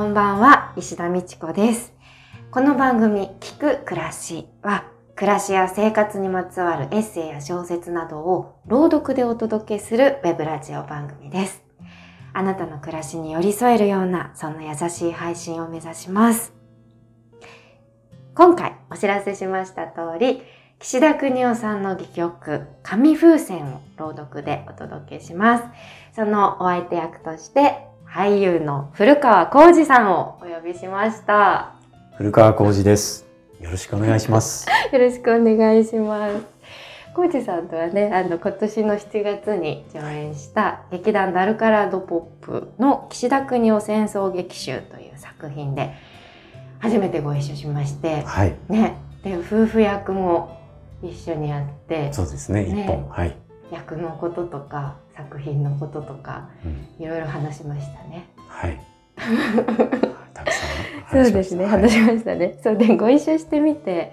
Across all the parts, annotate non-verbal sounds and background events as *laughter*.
こんばんは、石田美智子です。この番組、聞く暮らしは、暮らしや生活にまつわるエッセイや小説などを朗読でお届けするウェブラジオ番組です。あなたの暮らしに寄り添えるような、そんな優しい配信を目指します。今回お知らせしました通り、岸田邦夫さんの戯曲、紙風船を朗読でお届けします。そのお相手役として、俳優の古川浩二さんをお呼びしました。古川浩二です。よろしくお願いします。*laughs* よろしくお願いします。浩二さんとはね、あの今年の7月に上演した劇団ダルカラードポップの岸田邦夫戦争劇集という作品で初めてご一緒しまして、はい、ね、で夫婦役も一緒にやって、そうですね。ね一本、はい、役のこととか作品のこととかうん、いろいろ話しましたね。はい。*laughs* たくさんそうですね、はい話しましたね。そうでご一緒してみて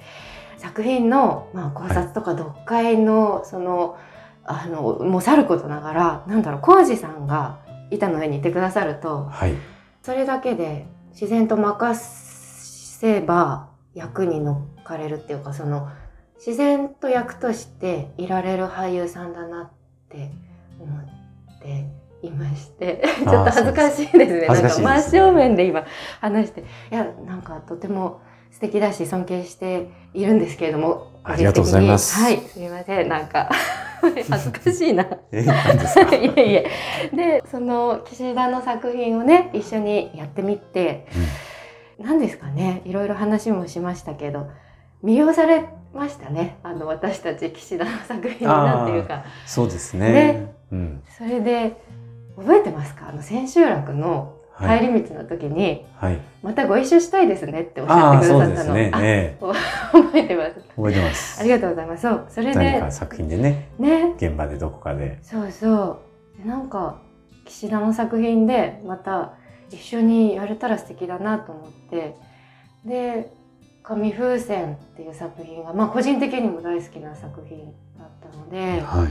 作品の、まあ、考察とか読解の、そのあのもうさることながらなんだろう浩二さんが板の上にいてくださるとはい、それだけで自然と任せば役に乗っかれるっていうかその自然と役としていられる俳優さんだなって思っていまして。ちょっと恥ずかしいですね。なんか真正面で今話して。いやなんかとても素敵だし尊敬しているんですけれども。ありがとうございます。はい。すみません。なんか恥ずかしいな。え。*laughs* いえいえ。でその岸田の作品をね一緒にやってみて。何ですかね。いろいろ話もしましたけど。魅了されましたね。あの私たち岸田の作品になっていうか。そうですね。ね。うん、それで覚えてますか？あの千秋楽のはい、帰り道の時に、はい。またご一緒したいですねっておっしゃってくださったの、ね。覚えてます。覚えてます。ありがとうございます。そうそれで何か作品でね、ね。現場でどこかで。そうそう。でなんか岸田の作品でまた一緒にやれたら素敵だなと思って。で「紙風船」っていう作品が、まあ、個人的にも大好きな作品だったのでは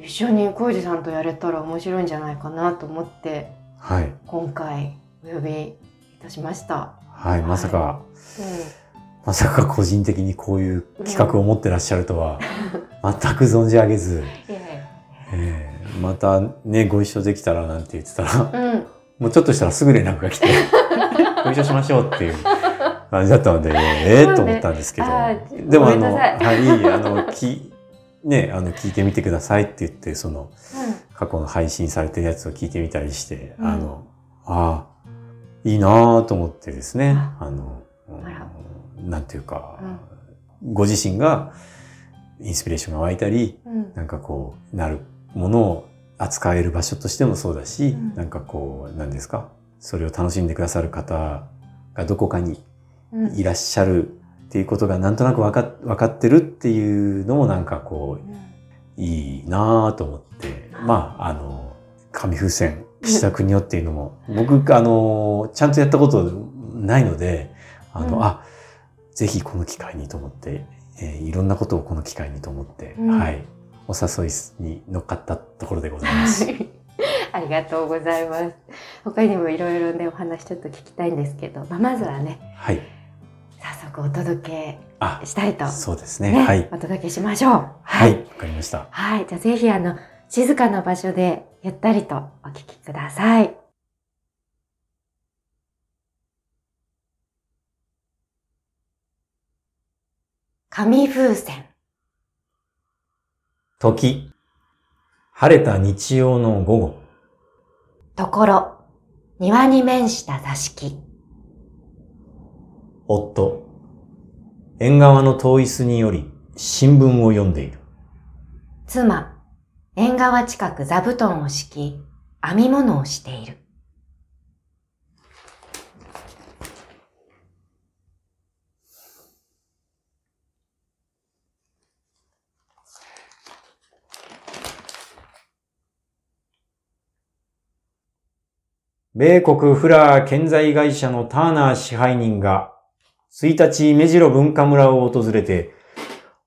い、一緒に浩二さんとやれたら面白いんじゃないかなと思ってはい、今回お呼びいたしました。はい、まさか、うまさか個人的にこういう企画を持ってらっしゃるとは、*laughs* 全く存じ上げず、え。ええ。またね、ご一緒できたらなんて言ってたら、うん、もうちょっとしたらすぐ連絡が来て、*laughs* ご一緒しましょうっていう感じだったので、*laughs* ええそうねと思ったんですけど。でもあの、はい、あの、き、ね、あの、聞いてみてくださいって言って、その、うん。過去の配信されてるやつを聞いてみたりして、うん。あの、ああ、いいなぁと思ってですね、あの、なんていうか、ご自身がインスピレーションが湧いたり、うん。なんかこう、なるものを扱える場所としてもそうだし、うん。なんかこう、何ですか、それを楽しんでくださる方がどこかにうんいらっしゃるっていうことがなんとなくわか分かってるっていうのもなんかこういいなぁと思って、まあ、あの、紙風船、岸田邦夫っていうのも、僕、あの、ちゃんとやったことないので、あの、うん。あ、ぜひこの機会にと思って、えーいろんなことをこの機会にと思って、うん。はい、お誘いに乗っかったところでございます。*laughs* ありがとうございます。他にもいろいろね、お話ちょっと聞きたいんですけど、まあ、まずはね、はい。お届あけ、したいと、そうですね。ねはい。お届けしましょう。ははい。わかりました。はい。じゃあぜひ、あの、静かな場所でゆったりとお聞きください。紙風船。時。晴れた日曜の午後。ところ、庭に面した座敷。夫。縁側の遠い椅子により新聞を読んでいる。妻、縁側近く座布団を敷き、編み物をしている。米国フラー建材会社のターナー支配人が、1日目白文化村を訪れて、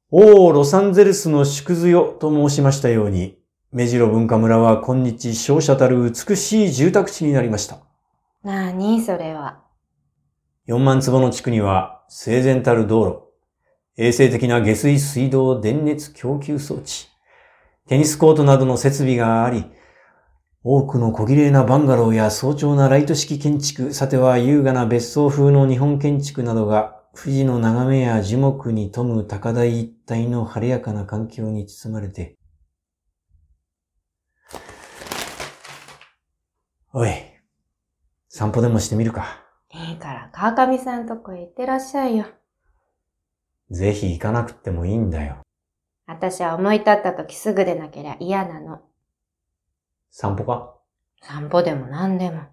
おー、ロサンゼルスの縮図よと申しましたように、目白文化村は今日商社たる美しい住宅地になりました。なにそれは。4万坪の地区には整然たる道路、衛生的な下水水道電熱供給装置、テニスコートなどの設備があり、多くの小綺麗なバンガローや早朝なライト式建築、さては優雅な別荘風の日本建築などが、富士の眺めや樹木に富む高台一帯の晴れやかな環境に包まれて、おい、散歩でもしてみるか。いいから川上さんとこへ行ってらっしゃいよ。ぜひ行かなくってもいいんだよ。私は思い立った時すぐでなけりゃ嫌なの。散歩か？散歩でも何でも。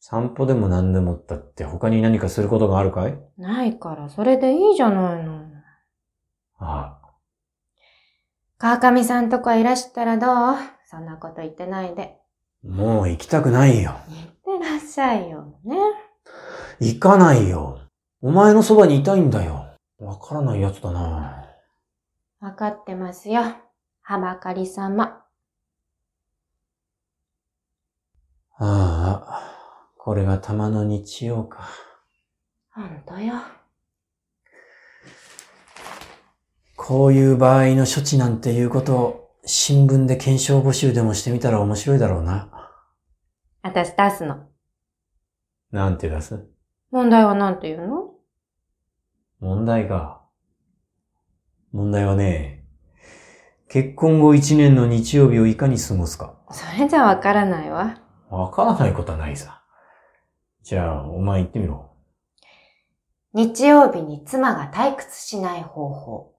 散歩でも何でもったって他に何かすることがあるかい？ないからそれでいいじゃないの。ああ、川上さんとこへいらしたらどう？そんなこと言ってないで。もう行きたくないよ。行ってらっしゃいよ。ね。行かないよ。お前のそばにいたいんだよ。わからないやつだな。わかってますよ。はばかり様。ああ、これが玉の日曜か。ほんとよ。こういう場合の処置なんていうことを新聞で検証募集でもしてみたら面白いだろうな。私出すの。なんて出す？問題は何て言うの？問題か。問題はね、結婚後一年の日曜日をいかに過ごすか。それじゃわからないわ。わからないことはないさ。じゃあ、お前言ってみろ。日曜日に妻が退屈しない方法。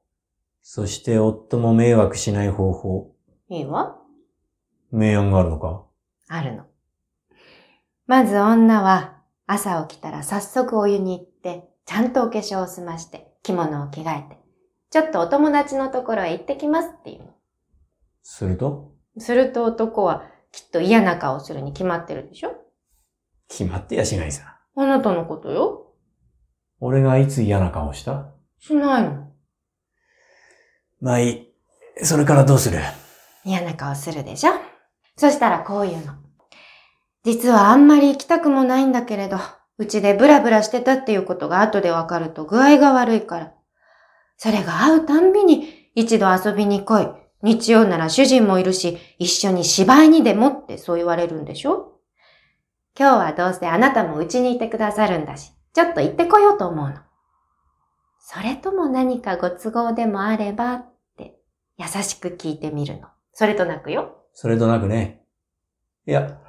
そして夫も迷惑しない方法。いいわ。明暗があるのか？あるの。まず女は朝起きたら早速お湯に行って、ちゃんとお化粧を済まして、着物を着替えて、ちょっとお友達のところへ行ってきますっていうの。すると？すると男はきっと嫌な顔するに決まってるでしょ？決まってやしないさ。あなたのことよ。俺がいつ嫌な顔した？しないの。まあいい。それからどうする？嫌な顔するでしょ？そしたらこういうの。実はあんまり行きたくもないんだけれど、うちでブラブラしてたっていうことが後でわかると具合が悪いから。それが会うたんびに一度遊びに来い。日曜なら主人もいるし、一緒に芝居にでもってそう言われるんでしょ？今日はどうせあなたもうちにいてくださるんだし、ちょっと行ってこようと思うの。それとも何かご都合でもあればって優しく聞いてみるの。それとなくよ。それとなくね。いや、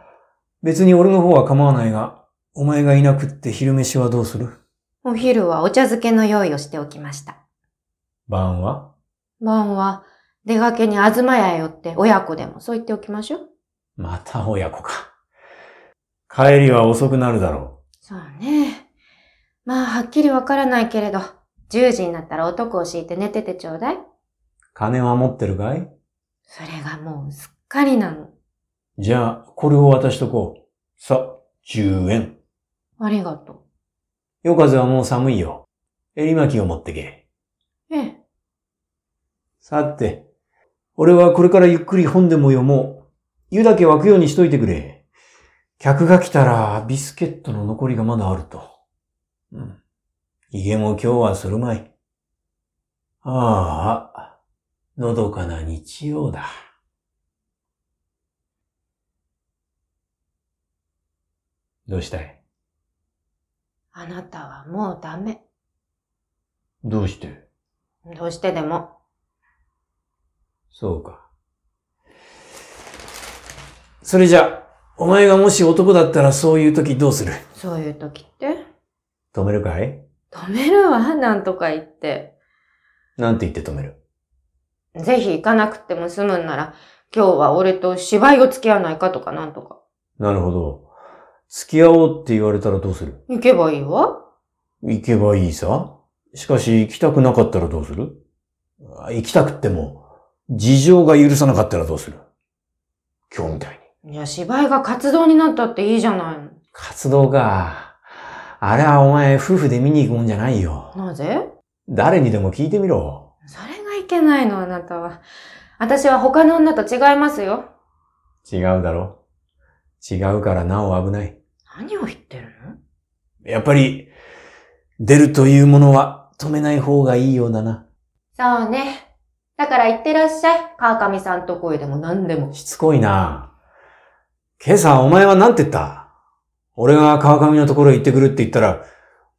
別に俺の方は構わないが、お前がいなくって昼飯はどうする？お昼はお茶漬けの用意をしておきました。晩は？晩は出かけに東屋へ寄って親子でもそう言っておきましょう。また親子か。帰りは遅くなるだろそうね。まあ、はっきりわからないけれど、10時になったら男を敷いて寝ててちょうだい。う。金は持ってるかい？それがもうすっかりなの。じゃあ、これを渡しとこう。さ、10円。ありがと夜風はもう寒いよ。襟巻きを持ってけ。う。ええ。さて、俺はこれからゆっくり本でも読もう。湯だけ沸くようにしといてくれ。客が来たらビスケットの残りがまだあると。うん。家も今日はするまい。ああ、のどかな日曜だ。どうしたい？あなたはもうダメ。どうして？どうしてでも。そうか。それじゃ、お前がもし男だったらそういう時どうする？そういう時って？止めるかい？止めるわ、なんとか言って。なんて言って止める？ぜひ行かなくても済むんなら、今日は俺と芝居を付き合わないかとかなんとか。なるほど。付き合おうって言われたらどうする？行けばいいわ。行けばいいさ。しかし行きたくなかったらどうする？あ行きたくっても、事情が許さなかったらどうする？今日みたいに。いや、芝居が活動になったっていいじゃないの。活動か。あれはお前夫婦で見に行くもんじゃないよ。なぜ？誰にでも聞いてみろ。それがいけないの、あなたは。私は他の女と違いますよ。違うだろ。違うからなお危ない。何を言ってるの？やっぱり、出るというものは止めない方がいいようだな。そうね。だから行ってらっしゃい。川上さんとこへでも何でも。しつこいな。今朝お前は何て言った？俺が川上のところへ行ってくるって言ったら、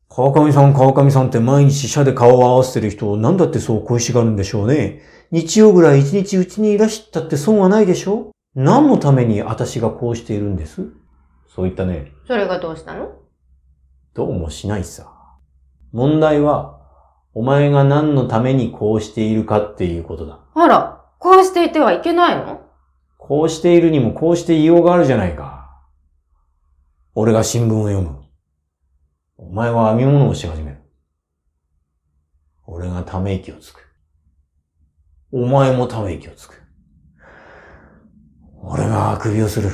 川上さん川上さんって毎日社で顔を合わせてる人を何だってそう恋しがるんでしょうね。日曜ぐらい一日うちにいらしたって損はないでしょ？何のために私がこうしているんです？そう言ったね。それがどうしたの？どうもしないさ。問題は、お前が何のためにこうしているかっていうことだ。あら、こうしていてはいけないの？こうしているにもこうしていようがあるじゃないか。俺が新聞を読む。お前は編み物をし始める。俺がため息をつく。お前もため息をつく。俺があくびをする。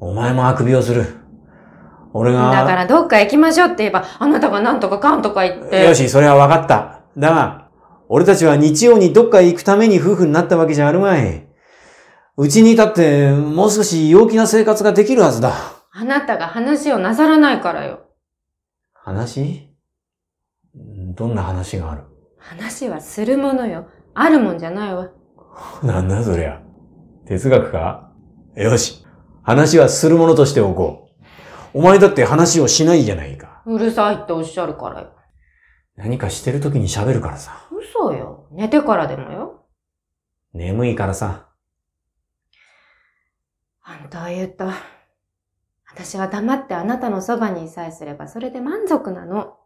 お前もあくびをする。俺が。だからどっか行きましょうって言えば、あなたが何とかかんとか言って。よし、それは分かった。だが、俺たちは日曜にどっかへ行くために夫婦になったわけじゃあるまい。うちにいたって、もう少し陽気な生活ができるはずだ。あなたが話をなさらないからよ。話？どんな話がある？話はするものよ。あるもんじゃないわ。*laughs* なんだそりゃ。哲学か？よし。話はするものとしておこう。お前だって話をしないじゃないか。うるさいっておっしゃるからよ。何かしてる時に喋るからさ。嘘よ。寝てからでもよ。眠いからさ。あんたは言った。私は黙ってあなたのそばにいさえすればそれで満足なの。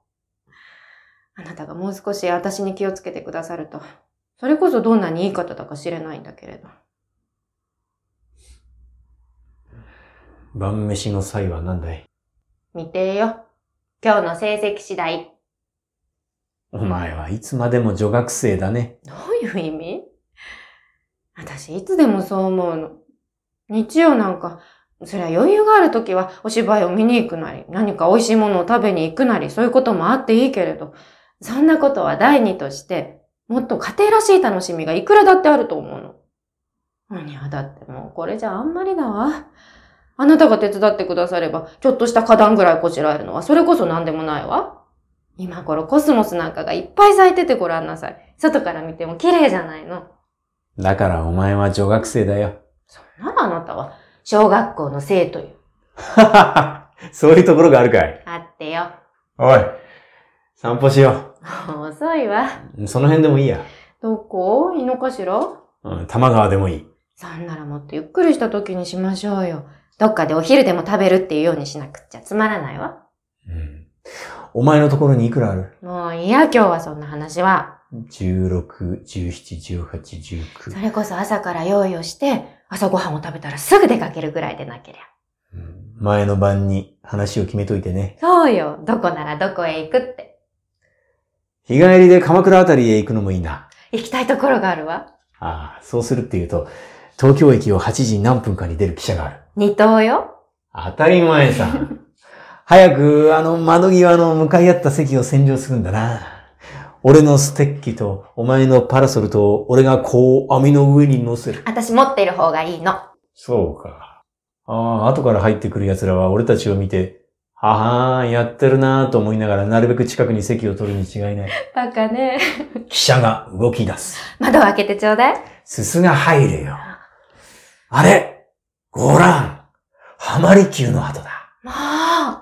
あなたがもう少し私に気をつけてくださると、それこそどんなにいい方だか知れないんだけれど。晩飯の際は何だい？見てよ。今日の成績次第。お前はいつまでも女学生だね。どういう意味？私いつでもそう思うの。日曜なんか、そりゃ余裕がある時はお芝居を見に行くなり、何か美味しいものを食べに行くなり、そういうこともあっていいけれど、そんなことは第二として、もっと家庭らしい楽しみがいくらだってあると思うの。何や、だってもうこれじゃあんまりだわ。あなたが手伝ってくだされば、ちょっとした花壇ぐらいこちらえるのは、それこそ何でもないわ。今頃コスモスなんかがいっぱい咲いててごらんなさい。外から見ても綺麗じゃないの。だからお前は女学生だよ。そんならあなたは小学校の生徒よ。*laughs* そういうところがあるかい。あってよ。おい、散歩しよ遅いわ。う。その辺でもいいや。どこ？いいのかしらうん、玉川でもいい。そんならもっとゆっくりした時にしましょうよ。どっかでお昼でも食べるっていうようにしなくっちゃつまらないわ。うん。お前のところにいくらある？もういいや、今日はそんな話は。?16、17、18、そ19。れこそ朝から用意をして、朝ごはんを食べたらすぐ出かけるぐらいでなけりゃ。うん前の晩に話を決めといてね。そうよ。どこならどこへ行くって。日帰りで鎌倉あたりへ行くのもいいな。行きたいところがあるわ。ああ、そうするって言うと、東京駅を8時何分かに出る汽車がある。二等よ。当たり前さ。早く、あの、窓際の向かい合った席を占領するんだな。俺のステッキと、お前のパラソルと、俺がこう、網の上に乗せる。私持ってる方がいいの。そうか。ああ、後から入ってくる奴らは俺たちを見て、ははーん、やってるなぁと思いながら、なるべく近くに席を取るに違いない。バカね。汽車が動き出す。窓を開けてちょうだい。すすが入れよ。あれごらん。浜離宮の跡だ。もう。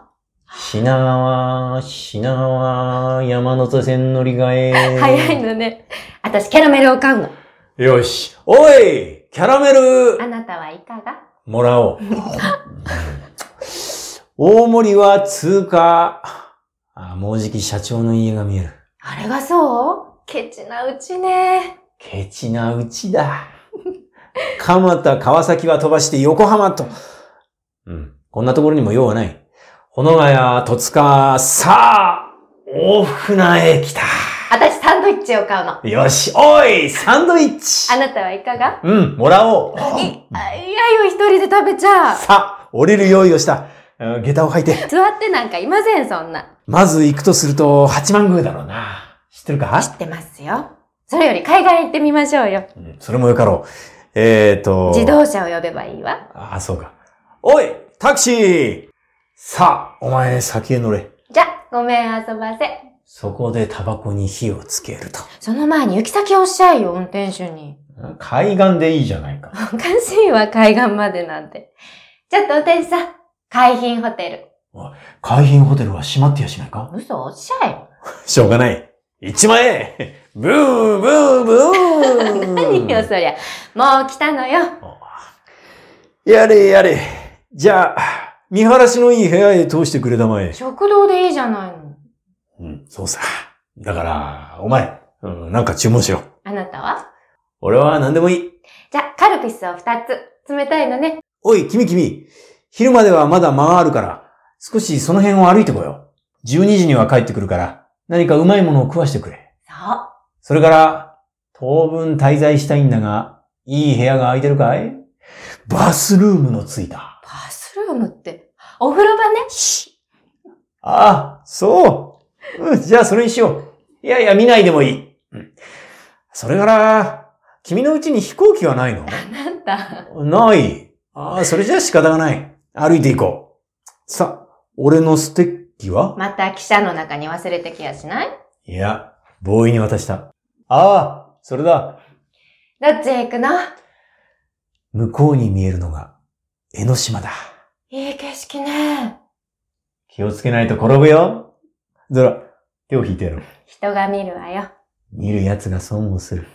品川、品川、山手線乗り換え。早いのね。私キャラメルを買うの。よし。おいキャラメルあなたはいかが？もらおう。大森は通過。あ、もうじき社長の家が見える。あれがそう？ケチなうちね。ケチなうちだ。蒲田、川崎は飛ばして横浜と。うん。こんなところにも用はない。ほのがや、戸塚、さあ、大船へ来た。私サンドイッチを買うの。よし、おい、サンドイッチあなたはいかが？うん、もらおう。い、あいやよ、一人で食べちゃう。さあ、降りる用意をした。うん下駄を履いて。座ってなんかいません、そんな。まず行くとすると、八幡宮だろうな。知ってるか？知ってますよ。それより海外行ってみましょうよ。うんそれもよかろう。えーと。自動車を呼べばいいわ。ああ、そうか。おいタクシーさあ、お前先へ乗れ。じゃ、ごめん遊ばせ。そこでタバコに火をつけると。その前に行き先をおっしゃいよ、運転手に。海岸でいいじゃないか。おかしいわ、海岸までなんて。ちょっと運転手さん、海浜ホテル。海浜ホテルは閉まってやしないか？嘘おっしゃいよ。しょうがない。一万円ブーブーブー何よ、そりゃ。もう来たのよ。やれやれ。じゃあ、見晴らしのいい部屋へ通してくれたまえ。食堂でいいじゃないの。うん、そうさ。だから、お前、うん、なんか注文しろ。あなたは？俺は何でもいい。じゃ、カルピスを二つ。冷たいのね。おい、君君。昼まではまだ間があるから、少しその辺を歩いてこよう。12時には帰ってくるから、何かうまいものを食わしてくれ。そう。それから、当分滞在したいんだが、いい部屋が空いてるかい？バスルームのついた。お風呂場ね。ああ、そう。うん、じゃあそれにしよう。いやいや、見ないでもいい。うん。それから、君のうちに飛行機はないの？なんだ。ない。ああ、それじゃあ仕方がない。歩いていこう。さ、俺のステッキは？また汽車の中に忘れてきやしない？いや、ボーイに渡した。ああ、それだ。どっちへ行くの？向こうに見えるのが、江ノ島だ。いい景色ね。気をつけないと転ぶよ。ゾラ、手を引いてやろう。人が見るわよ。見る奴が損をする。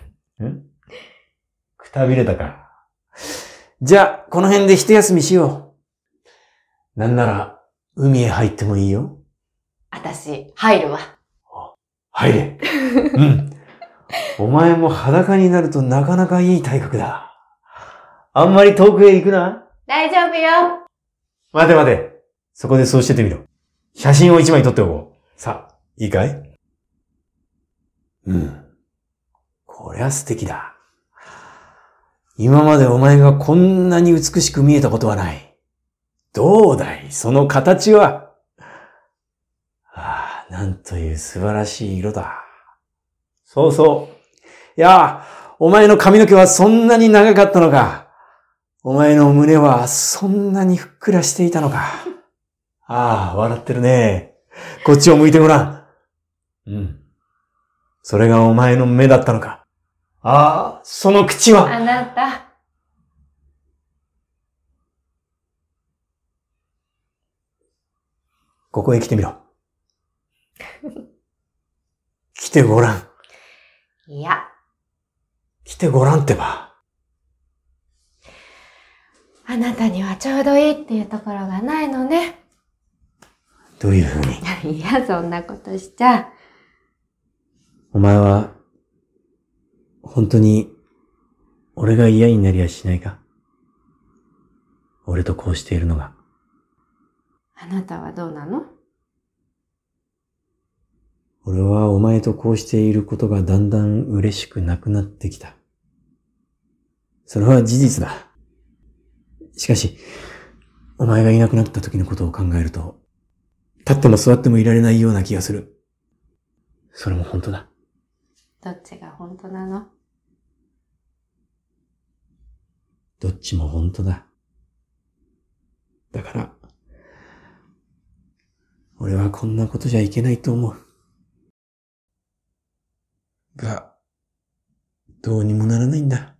ん？くたびれたか。じゃあ、この辺で一休みしよう。なんなら、海へ入ってもいいよ。あたし、入るわ。入れ。うん。お前も裸になるとなかなかいい体格だ。あんまり遠くへ行くな。大丈夫よ。待て待て。そこでそうしててみろ。写真を一枚撮っておこう。さあ、いいかい？うん。こりゃ素敵だ。今までお前がこんなに美しく見えたことはない。どうだい？その形は。ああ、なんという素晴らしい色だ。そうそう。いやあ、お前の髪の毛はそんなに長かったのか。お前の胸はそんなにふっくらしていたのか。*laughs* ああ、笑ってるね。こっちを向いてごらん。うん。それがお前の目だったのか。ああ、その口は。あなた。ここへ来てみろ。*laughs* 来てごらん。いや、来てごらんってば。あなたにはちょうどいいっていうところがないのね。どういうふうに？*laughs* いや、そんなことしちゃ。お前は、本当に、俺が嫌になりやしないか？俺とこうしているのが。あなたはどうなの？俺はお前とこうしていることがだんだん嬉しくなくなってきた。それは事実だ。しかし、お前がいなくなった時のことを考えると、立っても座ってもいられないような気がする。それも本当だ。どっちが本当なの？どっちも本当だ。だから、俺はこんなことじゃいけないと思う。が、どうにもならないんだ。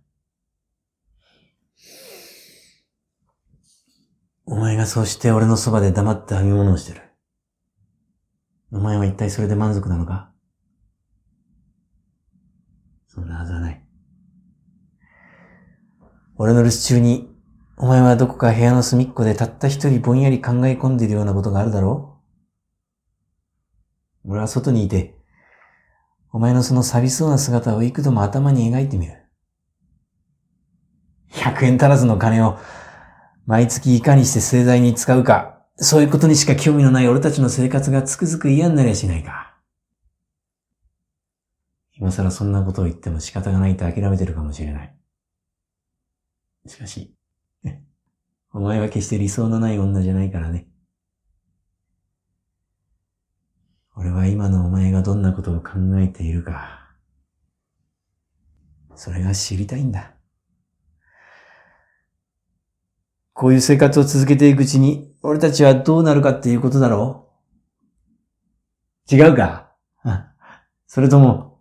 お前がそうして俺のそばで黙って編み物をしてる。お前は一体それで満足なのか？そんなはずはない。俺の留守中に、お前はどこか部屋の隅っこでたった一人ぼんやり考え込んでいるようなことがあるだろう？俺は外にいて、お前のその寂しそうな姿を幾度も頭に描いてみる。100円足らずの金を毎月いかにして盛大に使うか、そういうことにしか興味のない俺たちの生活がつくづく嫌になりゃしないか。今更そんなことを言っても仕方がないと諦めてるかもしれない。しかし、お前は決して理想のない女じゃないからね。俺は今のお前がどんなことを考えているか、それが知りたいんだ。こういう生活を続けていくうちに、俺たちはどうなるかっていうことだろう？違うか？う *laughs* んそれとも、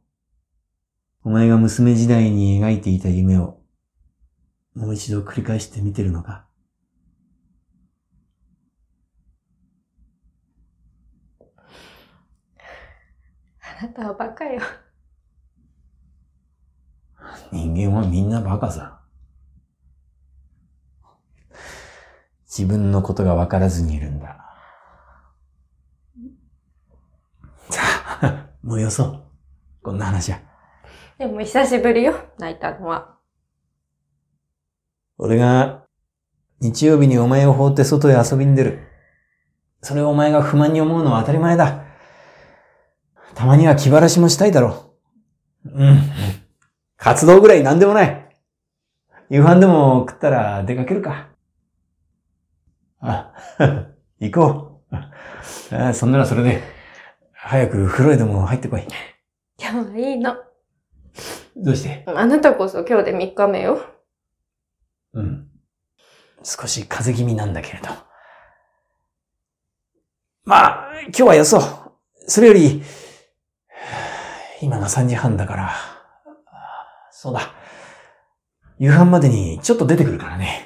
お前が娘時代に描いていた夢を、もう一度繰り返して見てるのか？あなたはバカよ。人間はみんなバカさ。自分のことが分からずにいるんだ。さあ、*laughs* もうよそう。こんな話は。でも久しぶりよ、泣いたのは。俺が日曜日にお前を放って外へ遊びに出る。それをお前が不満に思うのは当たり前だ。たまには気晴らしもしたいだろう。うん。活動ぐらいなんでもない。夕飯でも食ったら出かけるか。あ、*laughs* 行こう。あそんならそれで、早く風呂へでも入ってこい。今日はいいの。どうして？あなたこそ今日で3日目よ。うん。少し風邪気味なんだけれど。まあ、今日はよそう。それより、今が3時半だから、そうだ。夕飯までにちょっと出てくるからね。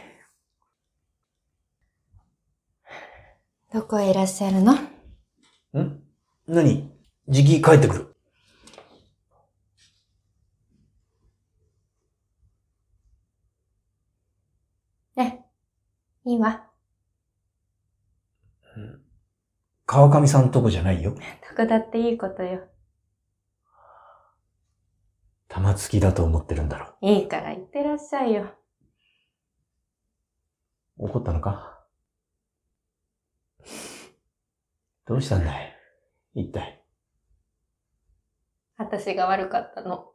どこへいらっしゃるの？ん？何？じき帰ってくる。え、いいわ。川上さんとこじゃないよ。どこだっていいことよ。玉突きだと思ってるんだろいいから行ってらっしゃいよ。う。怒ったのか？どうしたんだい？一体。私が悪かったの。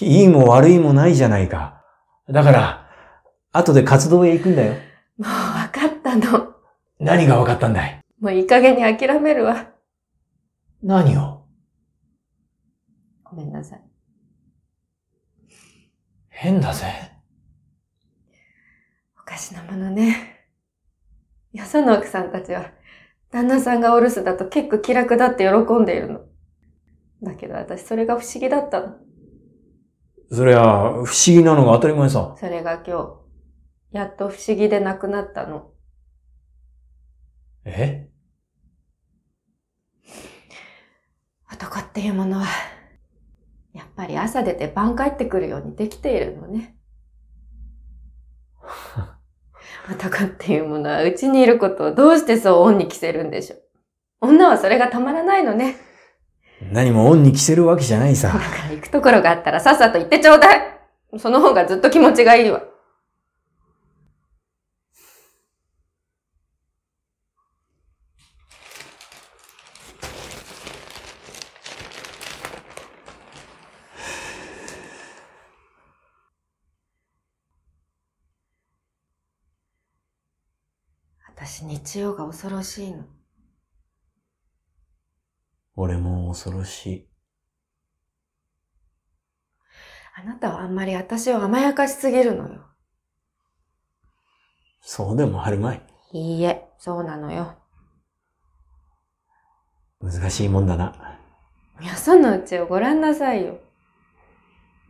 いいも悪いもないじゃないか。だから、後で活動へ行くんだよ。もう分かったの。何が分かったんだい？もういい加減に諦めるわ。何を？ごめんなさい。変だぜ。おかしなものね。よその奥さんたちは、旦那さんがお留守だと結構気楽だって喜んでいるの。だけど私それが不思議だったの。そりゃ、不思議なのが当たり前さ。それが今日、やっと不思議でなくなったの。え？男っていうものは、やっぱり朝出て晩帰ってくるようにできているのね。*laughs* 男っていうものはうちにいることをどうしてそう恩に着せるんでしょう？女はそれがたまらないのね。何も恩に着せるわけじゃないさだ。から行くところがあったらさっさと行ってちょうだいその方がずっと気持ちがいいわ。私日曜が恐ろしいの。俺も恐ろしい。あなたはあんまり私を甘やかしすぎるのよ。そうでもあるまい。いいえ、そうなのよ。難しいもんだな。よそのうちをご覧なさいよ。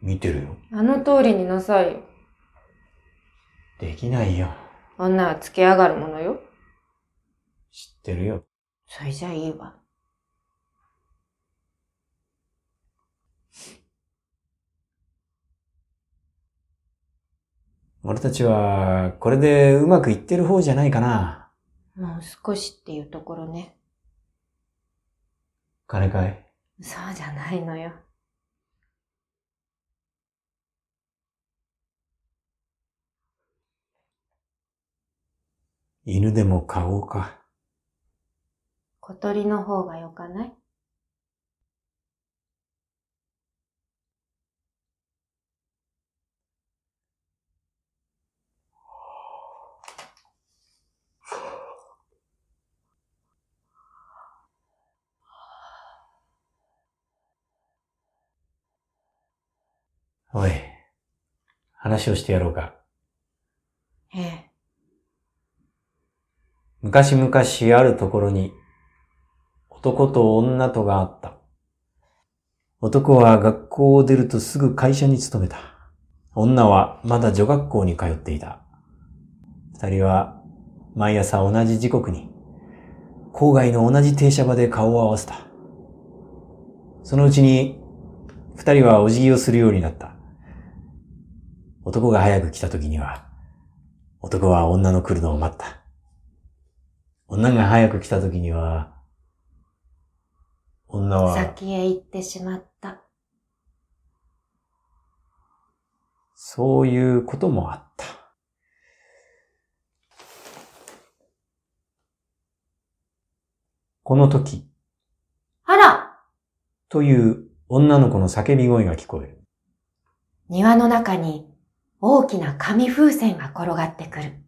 見てるよ。あの通りになさいよ。できないよ。女はつけ上がるものよ。知ってるよ。それじゃいいわ。俺たちは、これでうまくいってる方じゃないかな。もう少しっていうところね。金かい？そうじゃないのよ。犬でも飼おうか。小鳥の方がよかない？おい、話をしてやろうか。ええ。昔々あるところに男と女とがあった。男は学校を出るとすぐ会社に勤めた。女はまだ女学校に通っていた。二人は毎朝同じ時刻に郊外の同じ停車場で顔を合わせた。そのうちに二人はお辞儀をするようになった。男が早く来た時には男は女の来るのを待った。女が早く来た時には、女は、先へ行ってしまった。そういうこともあった。この時あらという女の子の叫び声が聞こえる。庭の中に大きな紙風船が転がってくる。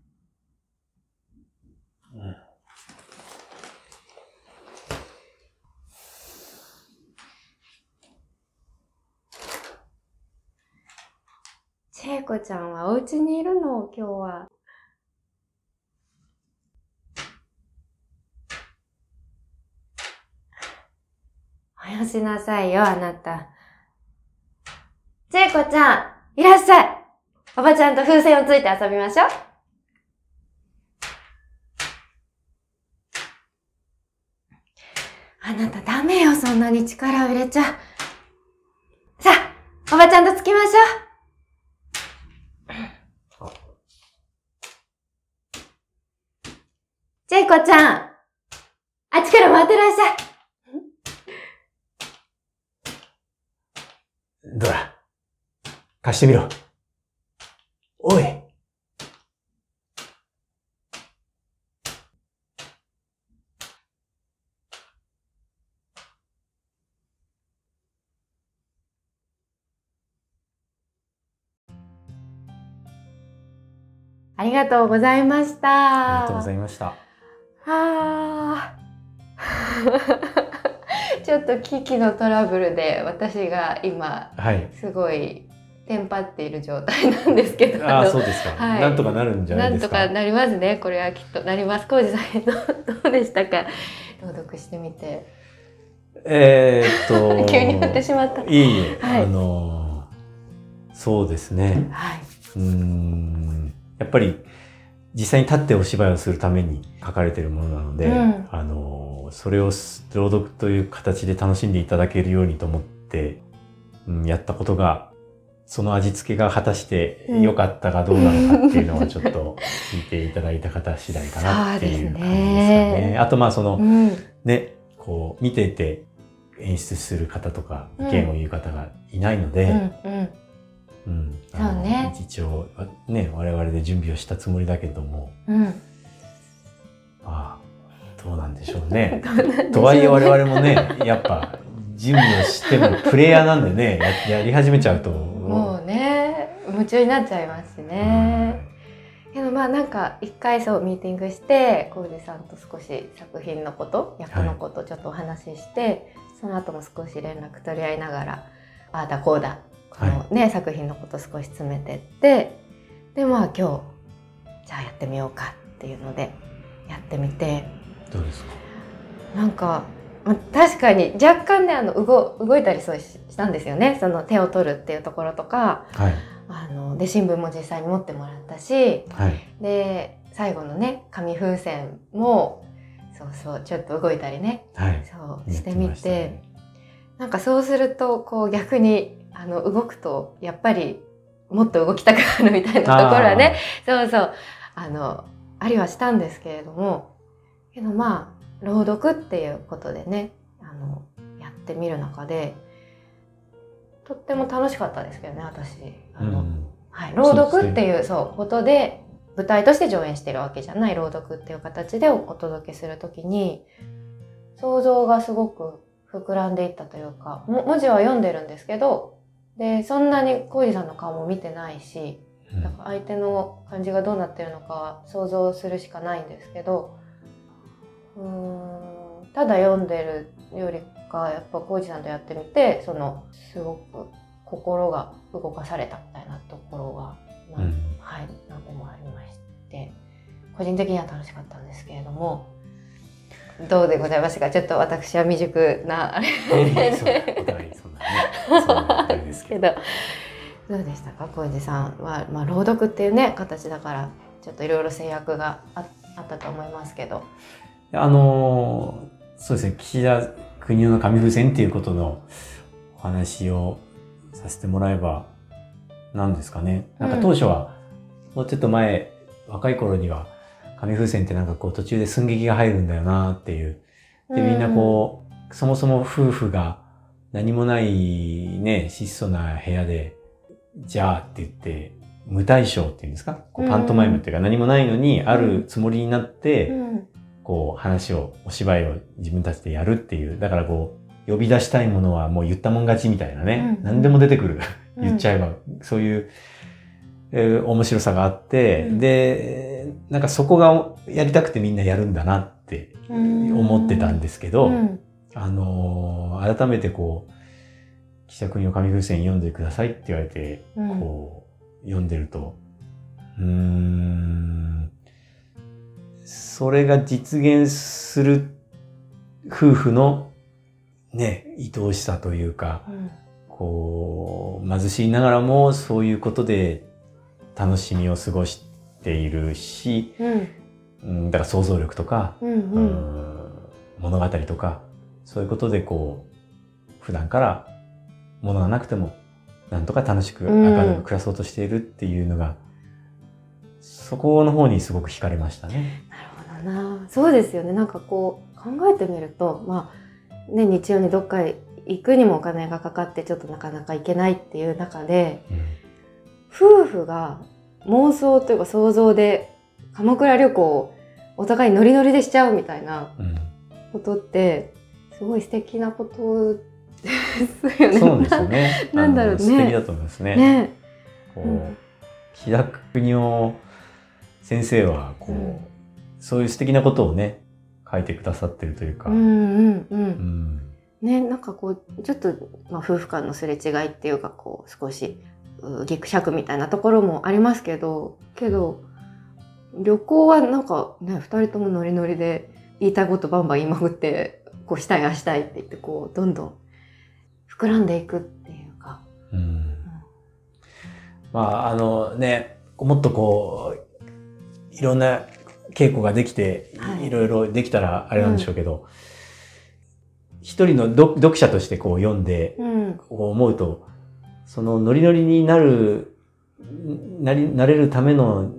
チェイコちゃんはお家にいるの今日は。およしなさいよ、あなた。チェイコちゃん、いらっしゃいおばちゃんと風船をついて遊びましょう。あなたダメよ、そんなに力を入れちゃ。さあ、おばちゃんとつきましょう。ジェイコちゃん、あっちから回ってらっしゃい。ドラ、貸してみろ。おい。ありがとうございました。ありがとうございました。はあ。*laughs* ちょっと機器のトラブルで私が今はい。すごいテンパっている状態なんですけど、あそうですか。はいなんとかなるんじゃなないんですか。とかなりますね。これはきっとなります。浩二さんどうでしたか？朗読してみて。えーっと。*laughs* 急に振ってしまった。いえいえ、はいあのーそうですね。はい。うーん。やっぱり、実際に立ってお芝居をするために書かれているものなので、うんあのーそれをす朗読という形で楽しんでいただけるようにと思って、うん、やったことが、その味付けが果たして良かったかどうなのかっていうのはちょっと聞いていただいた方次第かなっていう感じですかねね。あとまあその、うん。ね、こう見ていて演出する方とかうん意見を言う方がいないのうで、んうん。うん。そうね。一応ね我々で準備をしたつもりだけども。うん。まあどうなんでしょうね。*laughs* どうね。とはいえ我々もねやっぱ準備をしてもプレイヤーなんでねややり始めちゃうと。もうね夢中になっちゃいますしね。けどまあなんか一回そうミーティングして浩二さんと少し作品のこと役のことちょっとお話しして、その後も少し連絡取り合いながらああだこうだこのね、作品のこと少し詰めてってでまあ今日じゃあやってみようかっていうのでやってみて。どうですか？なんかまあ確かに若干ねあの動動いたりそうししたんですよね。その手を取るっていうところとかはい。あので新聞も実際に持ってもらったしはい。で最後のね紙風船もそうそうちょっと動いたりね。はい。そうやしてみって。ねなんかそうするとこう逆にあの動くとやっぱりもっと動きたくなるみたいなところはね。そうそう。あのありはしたんですけれども。けどまあ朗読っていうことでねあのやってみる中でとっても楽しかったですけどね私。あの、うん。はい、朗読っていうそうことで舞台として上演してるわけじゃない朗読っていう形でおお届けするときに想像がすごく膨らんでいったというかも文字は読んでるんですけどでそんなに浩二さんの顔も見てないしうん。だから相手の感じがどうなってるのかは想像するしかないんですけどうーんただ読んでるよりかやっぱ浩二さんとやってみてそのすごく心が動かされたみたいなところが、まあうん。はい何個もありまし個人的には楽しかったんですけれどもどうでございましたか？ちょっと私は未熟なあれ。えーそうお互いそんなねそんなあれですけどけどどうでしたか？小路さんは、まあ、朗読っていうね形だからちょっといろいろ制約がああったと思いますけど。あのーそうですね、岸田国夫の紙風船っていうことのお話をさせてもらえば、何ですかね。なんか当初は、もうちょっと前、若い頃には、紙風船ってなんかこう途中で寸劇が入るんだよなっていう。で、みんなこう、そもそも夫婦が何もないね、質素な部屋で、じゃあって言って、無対象っていうんですか？こうパントマイムっていうか何もないのにあるつもりになって、うん。こう話を、お芝居を自分たちでやるっていう。だからこう、呼び出したいものはもう言ったもん勝ちみたいなね。うん。何でも出てくる。うん。言っちゃえば。そういう、えー面白さがあって、うん。で、なんかそこがやりたくてみんなやるんだなって思ってたんですけど、うんあのー改めてこう、岸田国の紙風船読んでくださいって言われて、うん。こう、読んでると、うーん、それが実現する夫婦のね、愛おしさというか、うん。こう、貧しいながらもそういうことで楽しみを過ごしているし、うん。うん、だから想像力とか、うんううんん。物語とか、そういうことでこう、普段から物がなくても、なんとか楽しくうん。明るく暮らそうとしているっていうのが、そこの方にすごく惹かれましたね。なるほどな。そうですよね。なんかこう考えてみるとまあね日曜にどっか行くにもお金がかかってちょっとなかなか行けないっていう中で夫婦が妄想というか想像で鎌倉旅行をお互いノリノリでしちゃうみたいなうん。ことってすごい素敵なこと *laughs* ですよね。そうですよね。*laughs* なんだろうね素敵だと思いますね。ね。こうんう、木田国夫先生は、こう、うんそういう素敵なことをね、書いてくださってるというか、うんうんう。うんんねなんかこうちょっと、まあ、夫婦間のすれ違いっていうかこう少しうぎくしゃくみたいなところもありますけどけど旅行はなんかね二人ともノリノリで言いたいことバンバン言いまくってこうしたいああしたいって言ってこうどんどん膨らんでいくっていうか。うん。まあ、あのね、もっとこう、いろんな稽古ができて、はい。いろいろできたらあれなんでしょうけど、一人の読読者としてこう読んで、うん。こう思うと、そのノリノリになる、なり、なれるための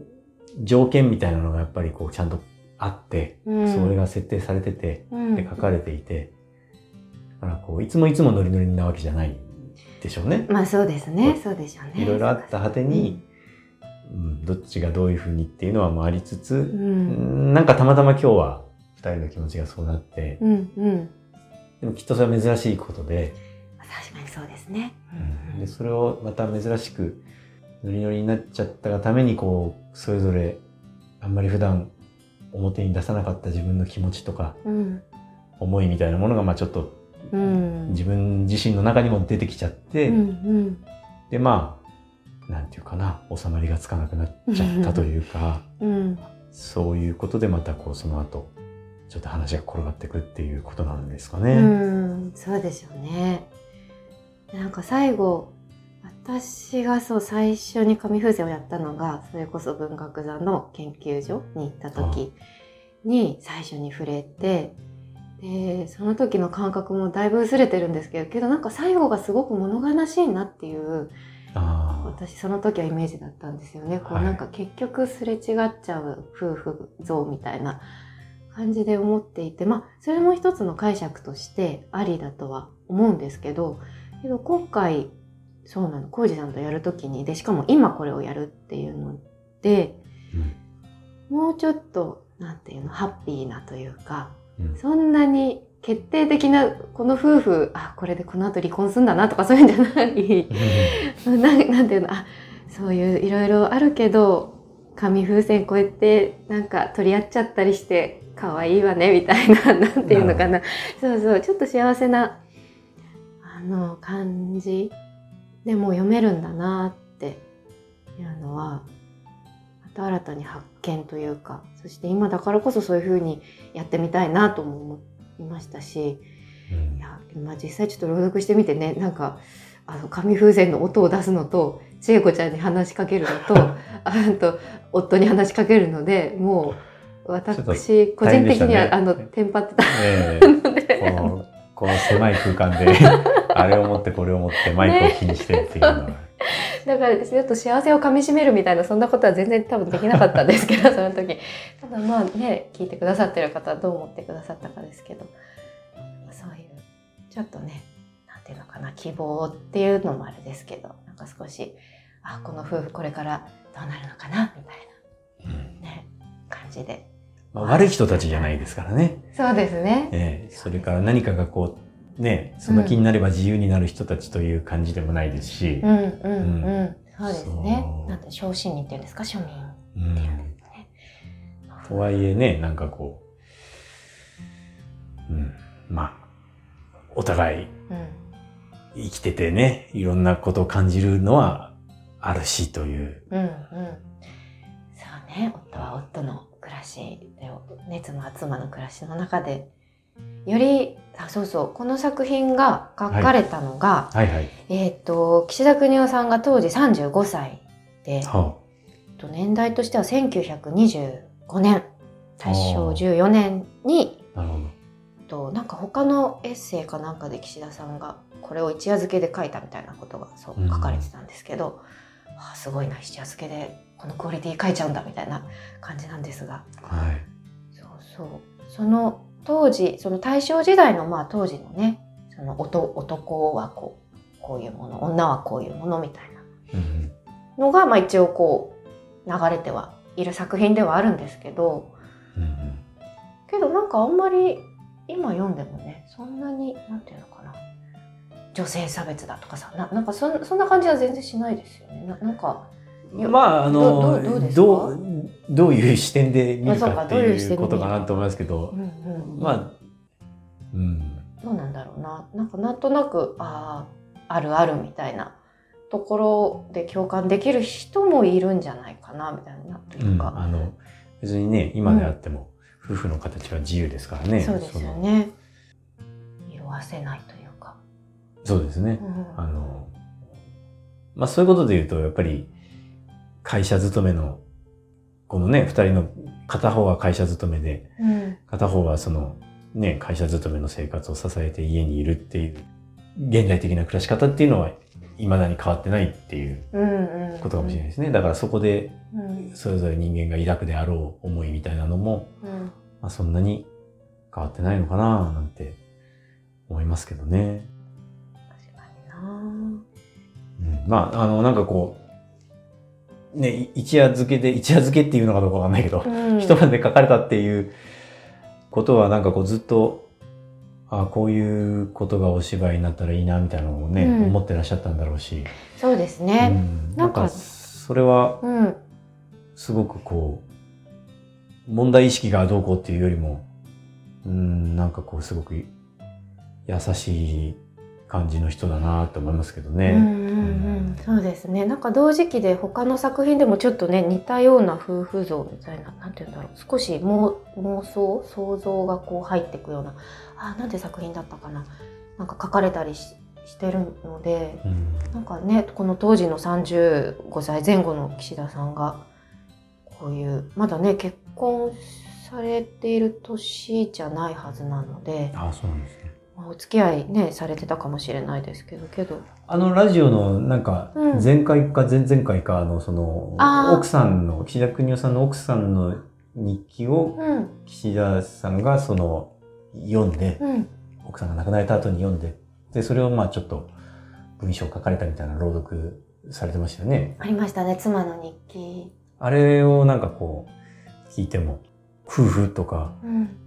条件みたいなのがやっぱりこうちゃんとあって、うん、それが設定されてて、うん。で書かれていて、だからこういつもいつもノリノリなわけじゃないでしょうね。まあそうですね。そう。でしょうね。いろいろあった果てに、うん、どっちがどういうふうにっていうのはもありつつ、うん。なんかたまたま今日は二人の気持ちがそうなって、うんうん。でもきっとそれは珍しいことで、確かにそうですね。うん。でそれをまた珍しくノリノリになっちゃったがためにこうそれぞれあんまり普段表に出さなかった自分の気持ちとかうん。思いみたいなものがまあちょっとうん。自分自身の中にも出てきちゃって、うんうん。でまあなんていうかな収まりがつかなくなっちゃったというか、うん。そういうことでまたこうその後ちょっと話が転がってくっていうことなんですかうね。ん、そうでしょうね。なんか最後、私がそう最初に紙風船をやったのが、それこそ文学座の研究所に行った時に最初に触れて、で、その時の感覚もだいぶ薄れてるんですけど、けどなんか最後がすごく物悲しいなっていう、あ私その時はイメージだったんですよね。こうはいなんか結局すれ違っちゃう夫婦像みたいな感じで思っていて、まあそれも一つの解釈としてありだとは思うんですけど、けど今回そうなの、コウジさんとやるときに、で、しかも今これをやるっていうので、もうちょっと、なんていうの、ハッピーなというか、ーうん。そんなに決定的な、この夫婦、あ、これでこの後離婚するんだなとかそういうんじゃない、なん。なんていうのあそういういろいろあるけど紙風船こうやってなんか取り合っちゃったりして可愛いわねみたいななんていうのかな。そうそうちょっと幸せなあの感じでもう読めるんだなっていうのはた新たに発見というかそして今だからこそそういうふうにやってみたいなとも思いましたしうん。いや、まあ、実際ちょっと朗読してみてねなんかあの紙風船の音を出すのと千恵子ちゃんに話しかけるのと *laughs* あと夫に話しかけるのでもう私個人的には、ねあのテンパってたええ。*laughs* ので、このこの狭い空間で *laughs* あれを持ってこれを持ってマイクを気にしてっていうのは、だからちょっと幸せをかみしめるみたいなそんなことは全然多分できなかったんですけど *laughs* その時。ただまあね聞いてくださってる方はどう思ってくださったかですけど。そういうちょっとねなんていうのかな希望っていうのもあれですけどなんか少しあこの夫婦これからどうなるのかなみたいうん。なね感じでまあ、悪い人たちじゃないですからね、そうですね。ええ。それから何かがこうねその気になれば自由になる人たちという感じでもないですし。う、んうんうん、そうですね。なんて小市民っていうんですか庶民うんっていうんですかね、とはいえねなんかこう、うん、まあお互いうん。生きててねいろんなことを感じるのはあるしという、うんうん、そうね。夫は夫の暮らしで、ね、妻は妻の暮らしの中でよりあそうそうこの作品が書かれたのが、はいはい。えっ、と岸田邦夫さんが当時35歳で、はえっと年代としては1925年大正14年にあなるほど。となんか他のエッセイかなんかで岸田さんがこれを一夜漬けで書いたみたいなことがそううん。書かれてたんですけど、あすごいな一夜漬けでこのクオリティ書いちゃうんだみたいな感じなんですが。はい。そうそう。その当時その大正時代のまあ当時のねその男男はこうこういうもの女はこういうものみたいな。うんのがまあ一応こう流れてはいる作品ではあるんですけど。うんうんけどなんかあんまり今読んでもねそんなになんていうのかな。女性差別だとかさななんかそんそんな感じは全然しないですよね。ななんかよまああのどどうどういう視点で見るかかっていうことかなと思いますけど。うんうんまあうん。どうなんだろうな。なんかなんとなくあああるあるみたいなところで共感できる人もいるんじゃないかなみたいなといううん、か、あの別にね今であっても、夫婦の形は自由ですからねそうですよの。ね色あせないというか、そうですね。う、ん。あのまあそういうことで言うとやっぱり会社勤めのこのね二人の片方は会社勤めでうん。片方はそのね会社勤めの生活を支えて家にいるっていう現代的な暮らし方っていうのは未だに変わってないっていうことかもしれないですね。だからそこでうん。それぞれ人間が抱くであろう思いみたいなのも、うん。まあ、そんなに変わってないのかななんて思いますけどね。確かにな。うん、まあ、あの、なんかこう、ね、い一夜漬けで、一夜漬けっていうのかどうかわかんないけど、うん。一晩で書かれたっていうことはなんかこうずっと、あこういうことがお芝居になったらいいなみたいなのをね、うん。思ってらっしゃったんだろうし、そうですうね。ん、なかなんんかそれはうん、すごくこう、問題意識がどうこうっていうよりも、うん、なんかこうすごく優しい感じの人だなと思いますけどね。うんうんうん、そうですね。なんか同時期で他の作品でもちょっとね似たような夫婦像みたいななんて言うんだろう。少し妄妄想想像がこう入っていくような。あなんて作品だったかな。なんか書かれたりししてるのでうん。なんかねこの当時の35歳前後の岸田さんがこういうまだね結婚されている年じゃないはずなので、あそうなんですお付き合いねされてたかもしれないですけどけど。あのラジオのなんかうん。前回か前々回かのその奥さんの岸田邦夫さんの奥さんの日記をうん。岸田さんがその読んでうん。奥さんが亡くなられた後に読んででそれをまあちょっと文章を書かれたみたいな朗読されてましたよね。ありましたね妻の日記。あれをなんかこう聞いても夫婦とかうん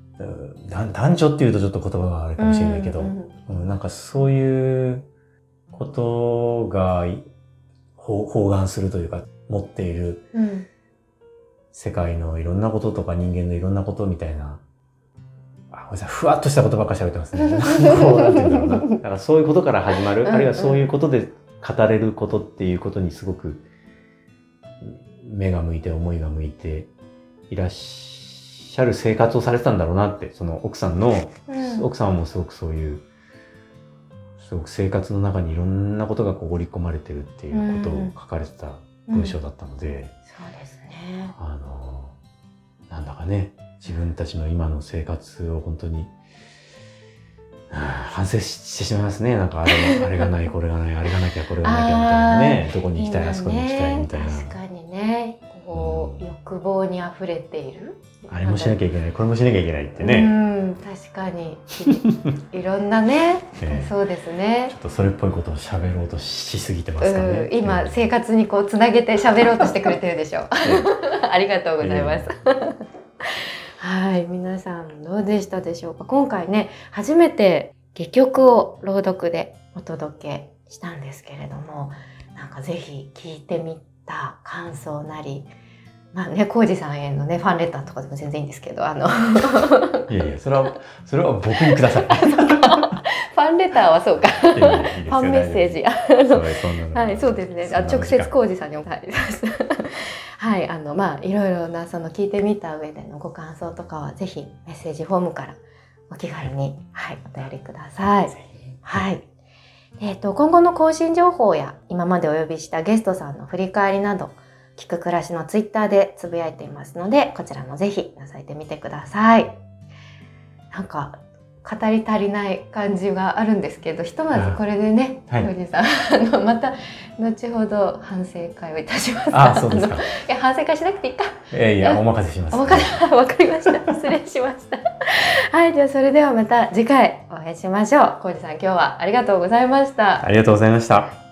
男女っていうとちょっと言葉があれかもしれないけど、うんうんなんかそういうことがい包包含するというか持っているうん世界のいろんなこととか人間のいろんなことみたいな。あごめんなさい。ふわっとしたことばっかり喋ってますね。*laughs* こうなんてんだろうな。だからそういうことから始まる、うんあるいはそういうことで語れることっていうことにすごく目が向いて思いが向いていらっしゃる生活をされてたんだろうなって、その奥さんの、うん奥さんもすごくそういう、すごく生活の中にいろんなことがこう織り込まれてるっていうことを書かれてた文章だったので、そうですね。あの、なんだかね、自分たちの今の生活を本当に、はあ反省してしまいますね。なんかあれあれがない、これがない、あれがなきゃ、これがなきゃみたいなね。*laughs* どこに行きたい、あそこに行きたいみたいな。確かにね、こう、うん欲望に溢れている。あれもしなきゃいけない、これもしなきゃいけないってうね。ん、確かに。*laughs* いろんなね、ええそうですねちょ。っとそれっぽいことを喋ろうとしすぎてますかねうん。今生活にこうつなげて喋ろうとしてくれてるでしょう。*laughs* ありがとうございます。はい、皆さんどうでしたでしょうか。今回ね、初めて戯曲を朗読でお届けしたんですけれども、なんかぜひ聞いてみた感想なり、まあね、浩二さんへのね、ファンレターとかでも全然いいんですけど、あの、フいやいや、それは、それは僕にください。*laughs* ァンレターはそうか。いやいやいいファンメッセージ。はい、そうですね。あ直接浩二さんにおはい、はい、あのまあいろいろなその聞いてみた上でのご感想とかはぜひメッセージフォームからお気軽にはいお便りください。はい。えっ、と今後の更新情報や今までお呼びしたゲストさんの振り返りなど聞く暮らしのツイッターでつぶやいていますのでこちらもぜひなさいてみてください。なんか語り足りない感じがあるんですけどひとまずこれでねはいさんあのまた後ほど反省会をいたします。あ、そうですか。いや反省会しなくていいか。いやいや、お任せします。わかりました。失礼しました。はい、じゃあそれではまた次回お会いしましょう。浩二さん今日はありがとうございました。ありがとうございました。